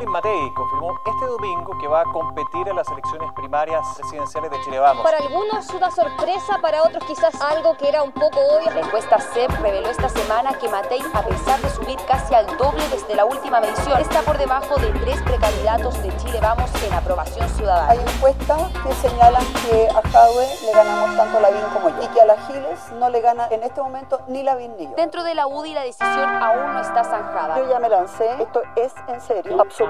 Evelyn Matei confirmó este domingo que va a competir en las elecciones primarias presidenciales de Chile Vamos. Para algunos una sorpresa, para otros quizás algo que era un poco obvio. La encuesta CEP reveló esta semana que Matei, a pesar de subir casi al doble desde la última medición, está por debajo de tres precandidatos de Chile Vamos en aprobación ciudadana. Hay encuestas que señalan que a Jadwe le ganamos tanto Lavín como yo y que a la Giles no le gana en este momento ni Lavín ni yo. Dentro de la UDI la decisión aún no está zanjada. Yo ya me lancé, esto es en serio, absolutamente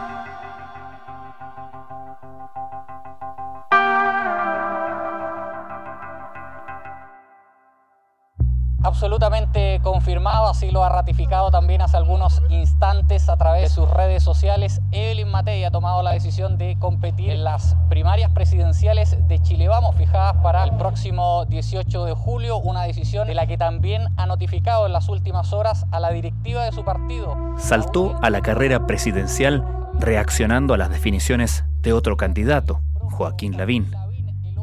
De competir en las primarias presidenciales de Chile Vamos, fijadas para el próximo 18 de julio, una decisión de la que también ha notificado en las últimas horas a la directiva de su partido. Saltó a la carrera presidencial reaccionando a las definiciones de otro candidato, Joaquín Lavín.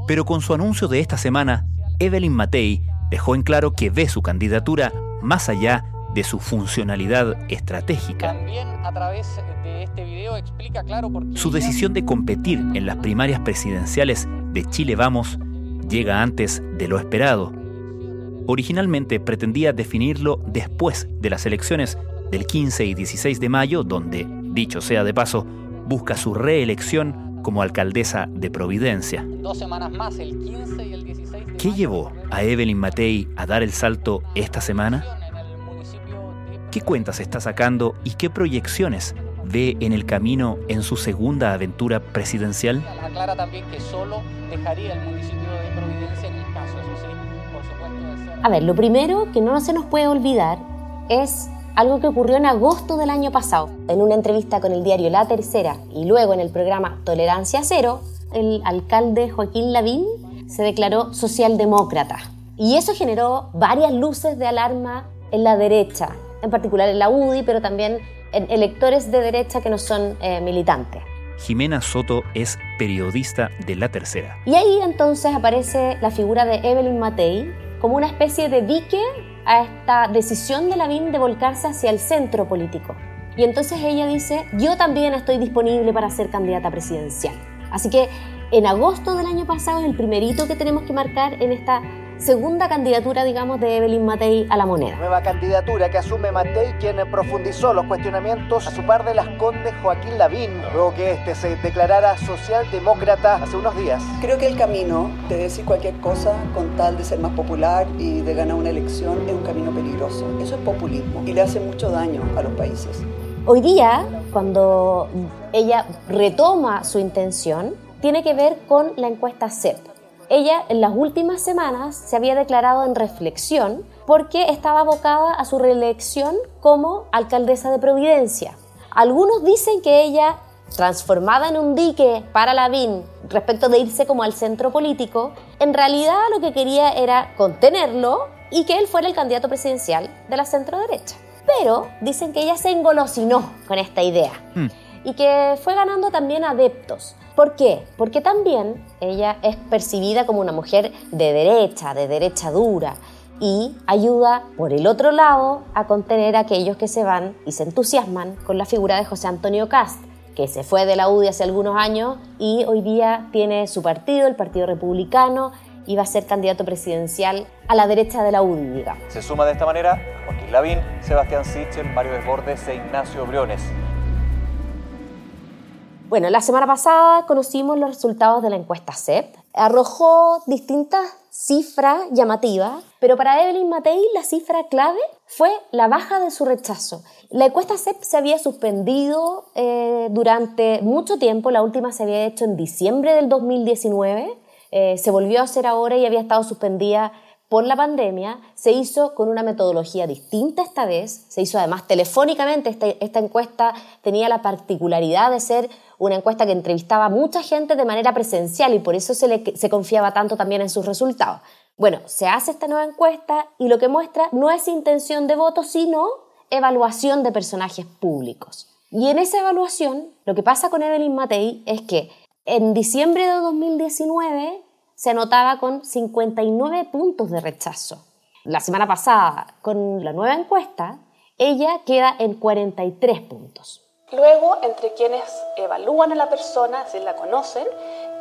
Pero con su anuncio de esta semana, Evelyn Matei dejó en claro que ve su candidatura más allá de su funcionalidad estratégica. También a través de este video explica claro por qué Su decisión de competir en las primarias presidenciales de Chile Vamos llega antes de lo esperado. Originalmente pretendía definirlo después de las elecciones del 15 y 16 de mayo, donde, dicho sea de paso, busca su reelección como alcaldesa de Providencia. dos semanas más, el 15 y el 16 de ¿Qué llevó a Evelyn Matei a dar el salto esta semana? ¿Qué cuentas está sacando y qué proyecciones ve en el camino en su segunda aventura presidencial? Aclara también que solo dejaría el municipio de Providencia en el caso, eso sí, por supuesto, de ser... A ver, lo primero que no se nos puede olvidar es algo que ocurrió en agosto del año pasado. En una entrevista con el diario La Tercera y luego en el programa Tolerancia Cero, el alcalde Joaquín Lavín se declaró socialdemócrata. Y eso generó varias luces de alarma en la derecha, en particular en la UDI, pero también en electores de derecha que no son eh, militantes. Jimena Soto es periodista de La Tercera. Y ahí entonces aparece la figura de Evelyn Matei como una especie de dique a esta decisión de Lavín de volcarse hacia el centro político. Y entonces ella dice, yo también estoy disponible para ser candidata presidencial. Así que en agosto del año pasado es el primer hito que tenemos que marcar en esta segunda candidatura, digamos, de Evelyn Matei a la moneda. Nueva candidatura que asume Matei, quien profundizó los cuestionamientos a su par de las condes Joaquín Lavín, luego que este se declarara socialdemócrata hace unos días. Creo que el camino de decir cualquier cosa con tal de ser más popular y de ganar una elección es un camino peligroso. Eso es populismo y le hace mucho daño a los países. Hoy día, cuando ella retoma su intención, tiene que ver con la encuesta CEP. Ella en las últimas semanas se había declarado en reflexión porque estaba abocada a su reelección como alcaldesa de Providencia. Algunos dicen que ella, transformada en un dique para Lavín respecto de irse como al centro político, en realidad lo que quería era contenerlo y que él fuera el candidato presidencial de la centro derecha. Pero dicen que ella se engolosinó con esta idea y que fue ganando también adeptos. ¿Por qué? Porque también ella es percibida como una mujer de derecha, de derecha dura, y ayuda, por el otro lado, a contener a aquellos que se van y se entusiasman con la figura de José Antonio Cast, que se fue de la UDI hace algunos años y hoy día tiene su partido, el Partido Republicano, y va a ser candidato presidencial a la derecha de la UDI, digamos. Se suma de esta manera Joaquín Lavín, Sebastián Sichel, Mario Desbordes e Ignacio Briones. Bueno, la semana pasada conocimos los resultados de la encuesta CEP. Arrojó distintas cifras llamativas, pero para Evelyn Matei la cifra clave fue la baja de su rechazo. La encuesta CEP se había suspendido eh, durante mucho tiempo, la última se había hecho en diciembre del 2019, eh, se volvió a hacer ahora y había estado suspendida por la pandemia, se hizo con una metodología distinta esta vez, se hizo además telefónicamente, esta, esta encuesta tenía la particularidad de ser una encuesta que entrevistaba a mucha gente de manera presencial y por eso se, se confiaba tanto también en sus resultados. Bueno, se hace esta nueva encuesta y lo que muestra no es intención de voto, sino evaluación de personajes públicos. Y en esa evaluación, lo que pasa con Evelyn Matei es que en diciembre de 2019 se anotaba con 59 puntos de rechazo. La semana pasada, con la nueva encuesta, ella queda en 43 puntos. Luego, entre quienes evalúan a la persona, si la conocen,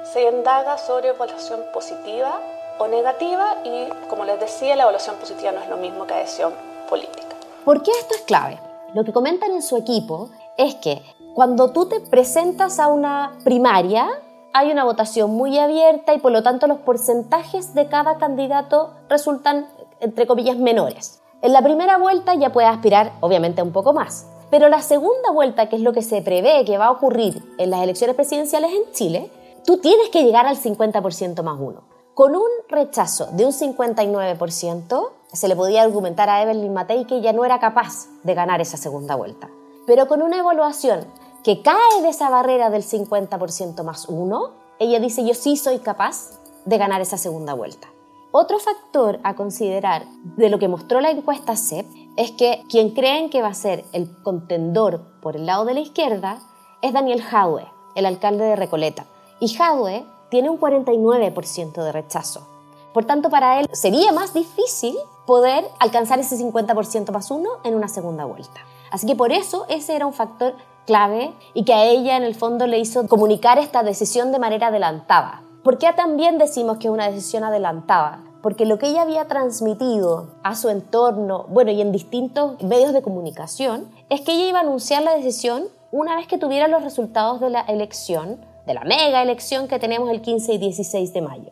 se indaga sobre evaluación positiva o negativa y, como les decía, la evaluación positiva no es lo mismo que adhesión política. ¿Por qué esto es clave? Lo que comentan en su equipo es que cuando tú te presentas a una primaria, hay una votación muy abierta y por lo tanto los porcentajes de cada candidato resultan, entre comillas, menores. En la primera vuelta ya puedes aspirar, obviamente, un poco más. Pero la segunda vuelta, que es lo que se prevé que va a ocurrir en las elecciones presidenciales en Chile, tú tienes que llegar al 50% más uno. Con un rechazo de un 59%, se le podía argumentar a Evelyn Matei que ya no era capaz de ganar esa segunda vuelta. Pero con una evaluación que cae de esa barrera del 50% más uno, ella dice yo sí soy capaz de ganar esa segunda vuelta. Otro factor a considerar de lo que mostró la encuesta CEP es que quien creen que va a ser el contendor por el lado de la izquierda es Daniel Jadwe, el alcalde de Recoleta. Y Jadwe tiene un 49% de rechazo. Por tanto, para él sería más difícil poder alcanzar ese 50% más uno en una segunda vuelta. Así que por eso ese era un factor clave y que a ella en el fondo le hizo comunicar esta decisión de manera adelantada. ¿Por qué también decimos que es una decisión adelantada? Porque lo que ella había transmitido a su entorno, bueno, y en distintos medios de comunicación, es que ella iba a anunciar la decisión una vez que tuviera los resultados de la elección, de la mega elección que tenemos el 15 y 16 de mayo.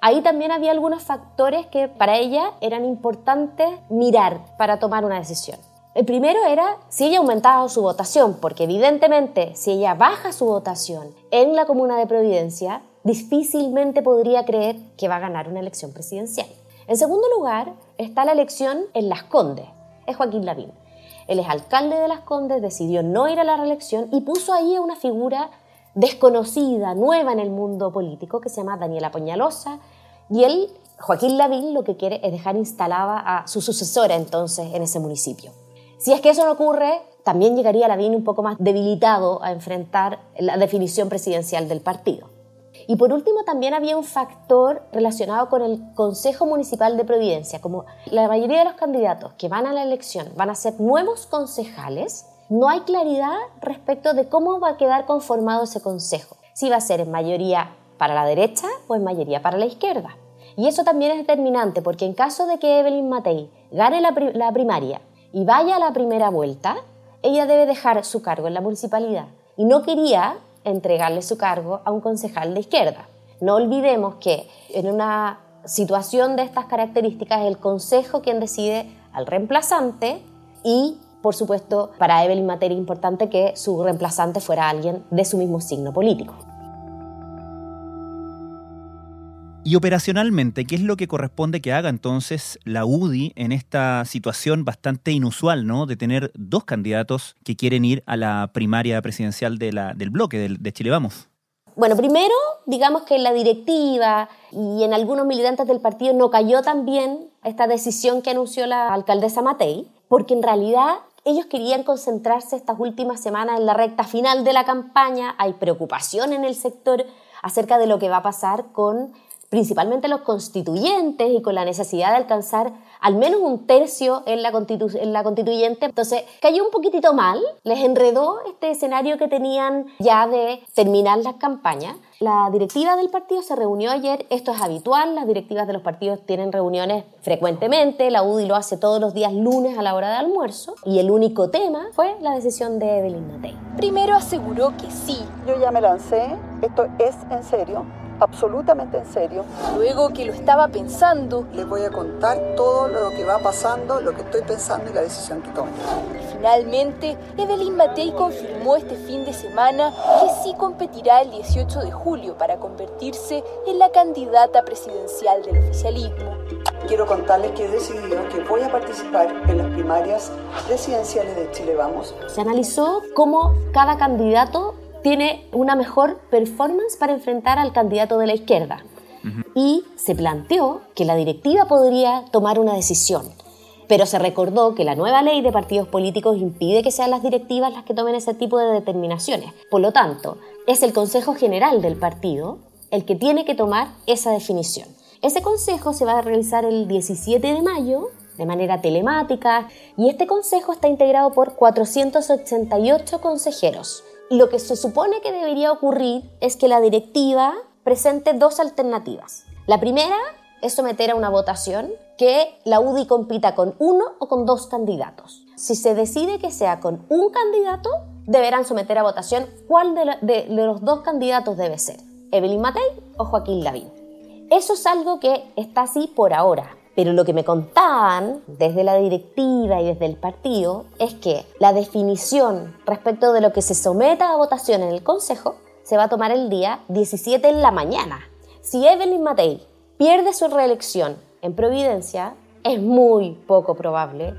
Ahí también había algunos factores que para ella eran importantes mirar para tomar una decisión. El primero era si ella aumentaba su votación, porque evidentemente si ella baja su votación en la comuna de Providencia, difícilmente podría creer que va a ganar una elección presidencial. En segundo lugar está la elección en Las Condes, es Joaquín Lavín. Él es alcalde de Las Condes, decidió no ir a la reelección y puso ahí a una figura desconocida, nueva en el mundo político, que se llama Daniela Peñalosa, y él, Joaquín Lavín, lo que quiere es dejar instalada a su sucesora entonces en ese municipio. Si es que eso no ocurre, también llegaría Lavín un poco más debilitado a enfrentar la definición presidencial del partido. Y por último, también había un factor relacionado con el Consejo Municipal de Providencia. Como la mayoría de los candidatos que van a la elección van a ser nuevos concejales, no hay claridad respecto de cómo va a quedar conformado ese consejo. Si va a ser en mayoría para la derecha o en mayoría para la izquierda. Y eso también es determinante porque en caso de que Evelyn Matei gane la, la primaria y vaya a la primera vuelta, ella debe dejar su cargo en la municipalidad. Y no quería entregarle su cargo a un concejal de izquierda. No olvidemos que en una situación de estas características es el consejo quien decide al reemplazante y, por supuesto, para Evelyn Materia importante que su reemplazante fuera alguien de su mismo signo político. Y operacionalmente, ¿qué es lo que corresponde que haga entonces la UDI en esta situación bastante inusual, ¿no? De tener dos candidatos que quieren ir a la primaria presidencial de del bloque, de Chile Vamos. Bueno, primero, digamos que la directiva y en algunos militantes del partido no cayó también esta decisión que anunció la alcaldesa Matei, porque en realidad ellos querían concentrarse estas últimas semanas en la recta final de la campaña. Hay preocupación en el sector acerca de lo que va a pasar con principalmente los constituyentes y con la necesidad de alcanzar al menos un tercio en la, en la constituyente. Entonces cayó un poquitito mal, les enredó este escenario que tenían ya de terminar las campañas. La directiva del partido se reunió ayer, esto es habitual, las directivas de los partidos tienen reuniones frecuentemente, la UDI lo hace todos los días lunes a la hora de almuerzo y el único tema fue la decisión de Evelyn Matei. Primero aseguró que sí. Yo ya me lancé, esto es en serio, absolutamente en serio. Luego que lo estaba pensando, les voy a contar todo lo que va pasando, lo que estoy pensando y la decisión que tomo. Finalmente, Evelyn Matei confirmó este fin de semana que sí competirá el 18 de julio para convertirse en la candidata presidencial del oficialismo. Quiero contarles que he decidido que voy a participar en las primarias presidenciales de Chile Vamos. Se analizó cómo cada candidato tiene una mejor performance para enfrentar al candidato de la izquierda. Y se planteó que la directiva podría tomar una decisión. pero se recordó que la nueva ley de partidos políticos impide que sean las directivas las que tomen ese tipo de determinaciones. Por lo tanto, es el Consejo General del partido el que tiene que tomar esa definición. Ese consejo se va a realizar el 17 de mayo de manera telemática y este consejo está integrado por 488 consejeros. Lo que se supone que debería ocurrir es que la directiva presente dos alternativas. La primera es someter a una votación que la UDI compita con uno o con dos candidatos. Si se decide que sea con un candidato, deberán someter a votación cuál de, los dos candidatos debe ser, Evelyn Matei o Joaquín Lavín. Eso es algo que está así por ahora. Pero lo que me contaban desde la directiva y desde el partido es que la definición respecto de lo que se someta a votación en el Consejo se va a tomar el día 17 en la mañana. Si Evelyn Matei pierde su reelección en Providencia, es muy poco probable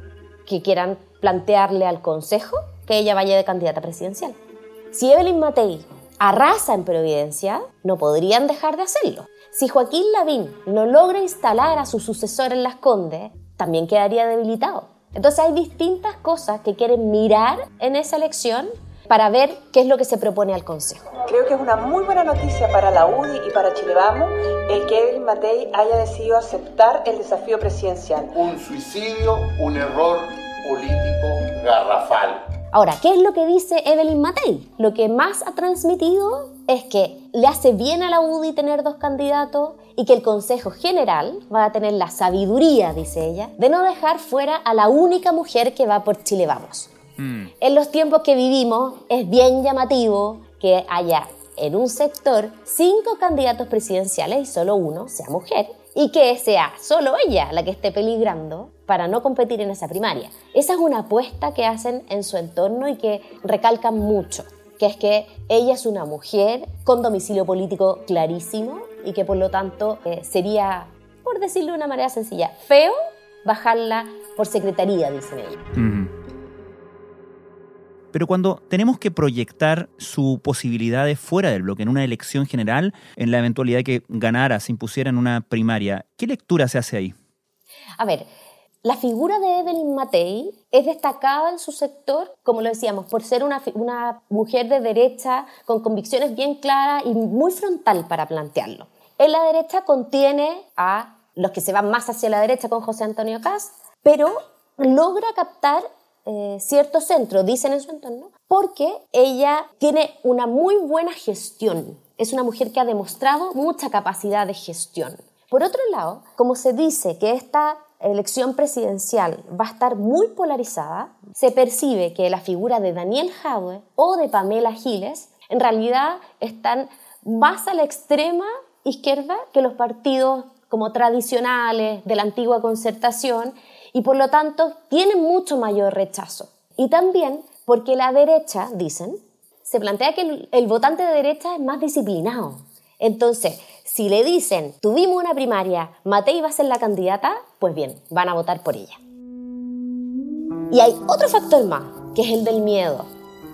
que quieran plantearle al Consejo que ella vaya de candidata presidencial. Si Evelyn Matei arrasa en Providencia, no podrían dejar de hacerlo. Si Joaquín Lavín no logra instalar a su sucesor en Las Condes, también quedaría debilitado. Entonces hay distintas cosas que quieren mirar en esa elección para ver qué es lo que se propone al Consejo. Creo que es una muy buena noticia para la UDI y para Chile Vamos el que Evelyn Matei haya decidido aceptar el desafío presidencial. Un suicidio, un error político garrafal. Ahora, ¿qué es lo que dice Evelyn Matei? Lo que más ha transmitido es que le hace bien a la UDI tener dos candidatos y que el Consejo General va a tener la sabiduría, dice ella, de no dejar fuera a la única mujer que va por Chile Vamos. Mm. En los tiempos que vivimos es bien llamativo que haya en un sector cinco candidatos presidenciales y solo uno sea mujer y que sea solo ella la que esté peligrando para no competir en esa primaria. Esa es una apuesta que hacen en su entorno y que recalcan mucho, que es que ella es una mujer con domicilio político clarísimo y que por lo tanto eh, sería, por decirlo de una manera sencilla, feo bajarla por secretaría, dicen ellos. Pero cuando tenemos que proyectar su posibilidades fuera del bloque, en una elección general, en la eventualidad que ganara, se impusiera en una primaria, ¿qué lectura se hace ahí? A ver, la figura de Evelyn Matei es destacada en su sector, como lo decíamos, por ser una, una mujer de derecha con convicciones bien claras y muy frontal para plantearlo. En la derecha contiene a los que se van más hacia la derecha con José Antonio Cast, pero logra captar eh, cierto centro, dicen en su entorno, porque ella tiene una muy buena gestión. Es una mujer que ha demostrado mucha capacidad de gestión. Por otro lado, como se dice que esta elección presidencial va a estar muy polarizada, se percibe que la figura de Daniel Jadwe o de Pamela Giles en realidad están más a la extrema izquierda que los partidos como tradicionales de la antigua concertación y por lo tanto tienen mucho mayor rechazo. Y también porque la derecha, dicen, se plantea que el, votante de derecha es más disciplinado. Entonces, si le dicen, tuvimos una primaria, Matei va a ser la candidata, pues bien, van a votar por ella. Y hay otro factor más, que es el del miedo,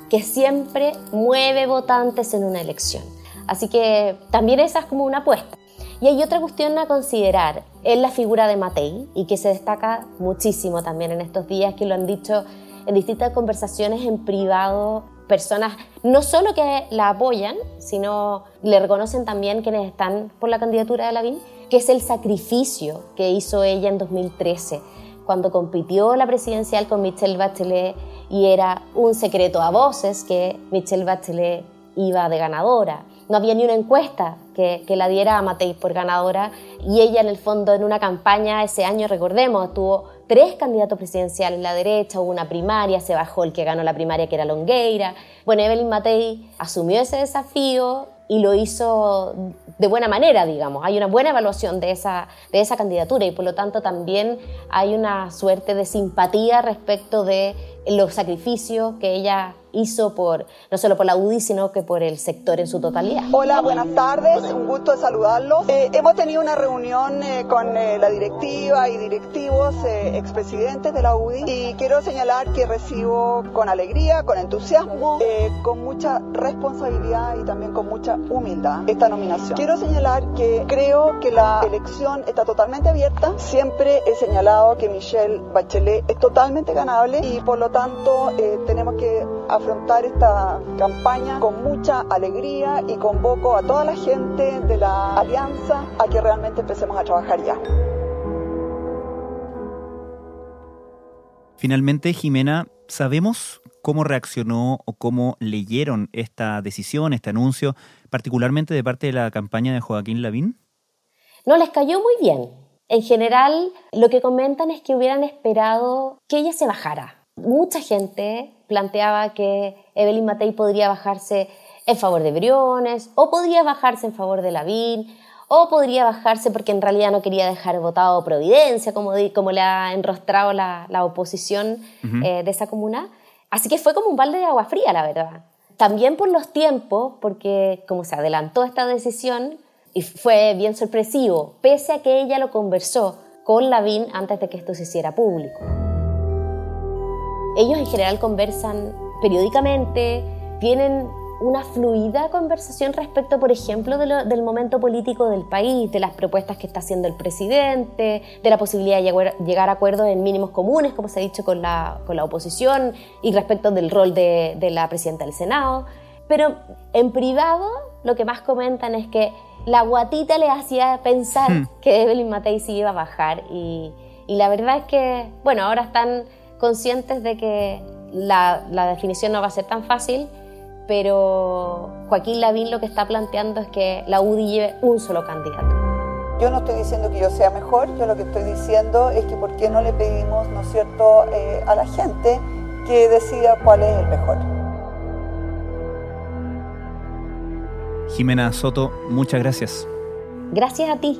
que siempre mueve votantes en una elección. Así que también esa es como una apuesta. Y hay otra cuestión a considerar, es la figura de Matei y que se destaca muchísimo también en estos días, que lo han dicho en distintas conversaciones en privado personas no solo que la apoyan, sino le reconocen también quienes están por la candidatura de Lavín, que es el sacrificio que hizo ella en 2013, cuando compitió la presidencial con Michelle Bachelet y era un secreto a voces que Michelle Bachelet iba de ganadora. No había ni una encuesta que, la diera a Matei por ganadora y ella en el fondo en una campaña ese año, recordemos, tuvo tres candidatos presidenciales la derecha, hubo una primaria, se bajó el que ganó la primaria que era Longueira. Bueno, Evelyn Matei asumió ese desafío y lo hizo de buena manera, digamos. Hay una buena evaluación de esa, de esa candidatura y por lo tanto también hay una suerte de simpatía respecto de los sacrificios que ella hizo por no solo por la UDI, sino que por el sector en su totalidad. Hola, buenas tardes, un gusto de saludarlos. Eh, hemos tenido una reunión eh, con eh, la directiva y directivos expresidentes de la UDI y quiero señalar que recibo con alegría, con entusiasmo, con mucha responsabilidad y también con mucha humildad esta nominación. Quiero señalar que creo que la elección está totalmente abierta. Siempre he señalado que Michelle Bachelet es totalmente ganable y por lo tanto eh, tenemos que afrontar esta campaña con mucha alegría y convoco a toda la gente de la alianza a que realmente empecemos a trabajar ya. Finalmente, Jimena, ¿sabemos cómo reaccionó o cómo leyeron esta decisión, este anuncio, particularmente de parte de la campaña de Joaquín Lavín? No, les cayó muy bien. En general, lo que comentan es que hubieran esperado que ella se bajara. Mucha gente planteaba que Evelyn Matei podría bajarse en favor de Briones, o podría bajarse en favor de Lavín, o podría bajarse porque en realidad no quería dejar votado Providencia, como, como le ha enrostrado la, oposición eh, de esa comuna. Así que fue como un balde de agua fría, la verdad. También por los tiempos, porque como se adelantó esta decisión, y fue bien sorpresivo, pese a que ella lo conversó con Lavín antes de que esto se hiciera público. Ellos en general conversan periódicamente, tienen una fluida conversación respecto, por ejemplo, del momento político del país, de las propuestas que está haciendo el presidente, de la posibilidad de llegar, a acuerdos en mínimos comunes, como se ha dicho con la, con la oposición, y respecto del rol de, de, la presidenta del Senado. Pero en privado lo que más comentan es que la guatita le hacía pensar hmm. que Evelyn Matei sí iba a bajar y, y, la verdad es que, bueno, ahora están conscientes de que la, la definición no va a ser tan fácil, pero Joaquín Lavín lo que está planteando es que la UDI lleve un solo candidato. Yo no estoy diciendo que yo sea mejor, yo lo que estoy diciendo es que por qué no le pedimos, ¿no es cierto?, eh, a la gente que decida cuál es el mejor. Jimena Soto, muchas gracias. Gracias a ti.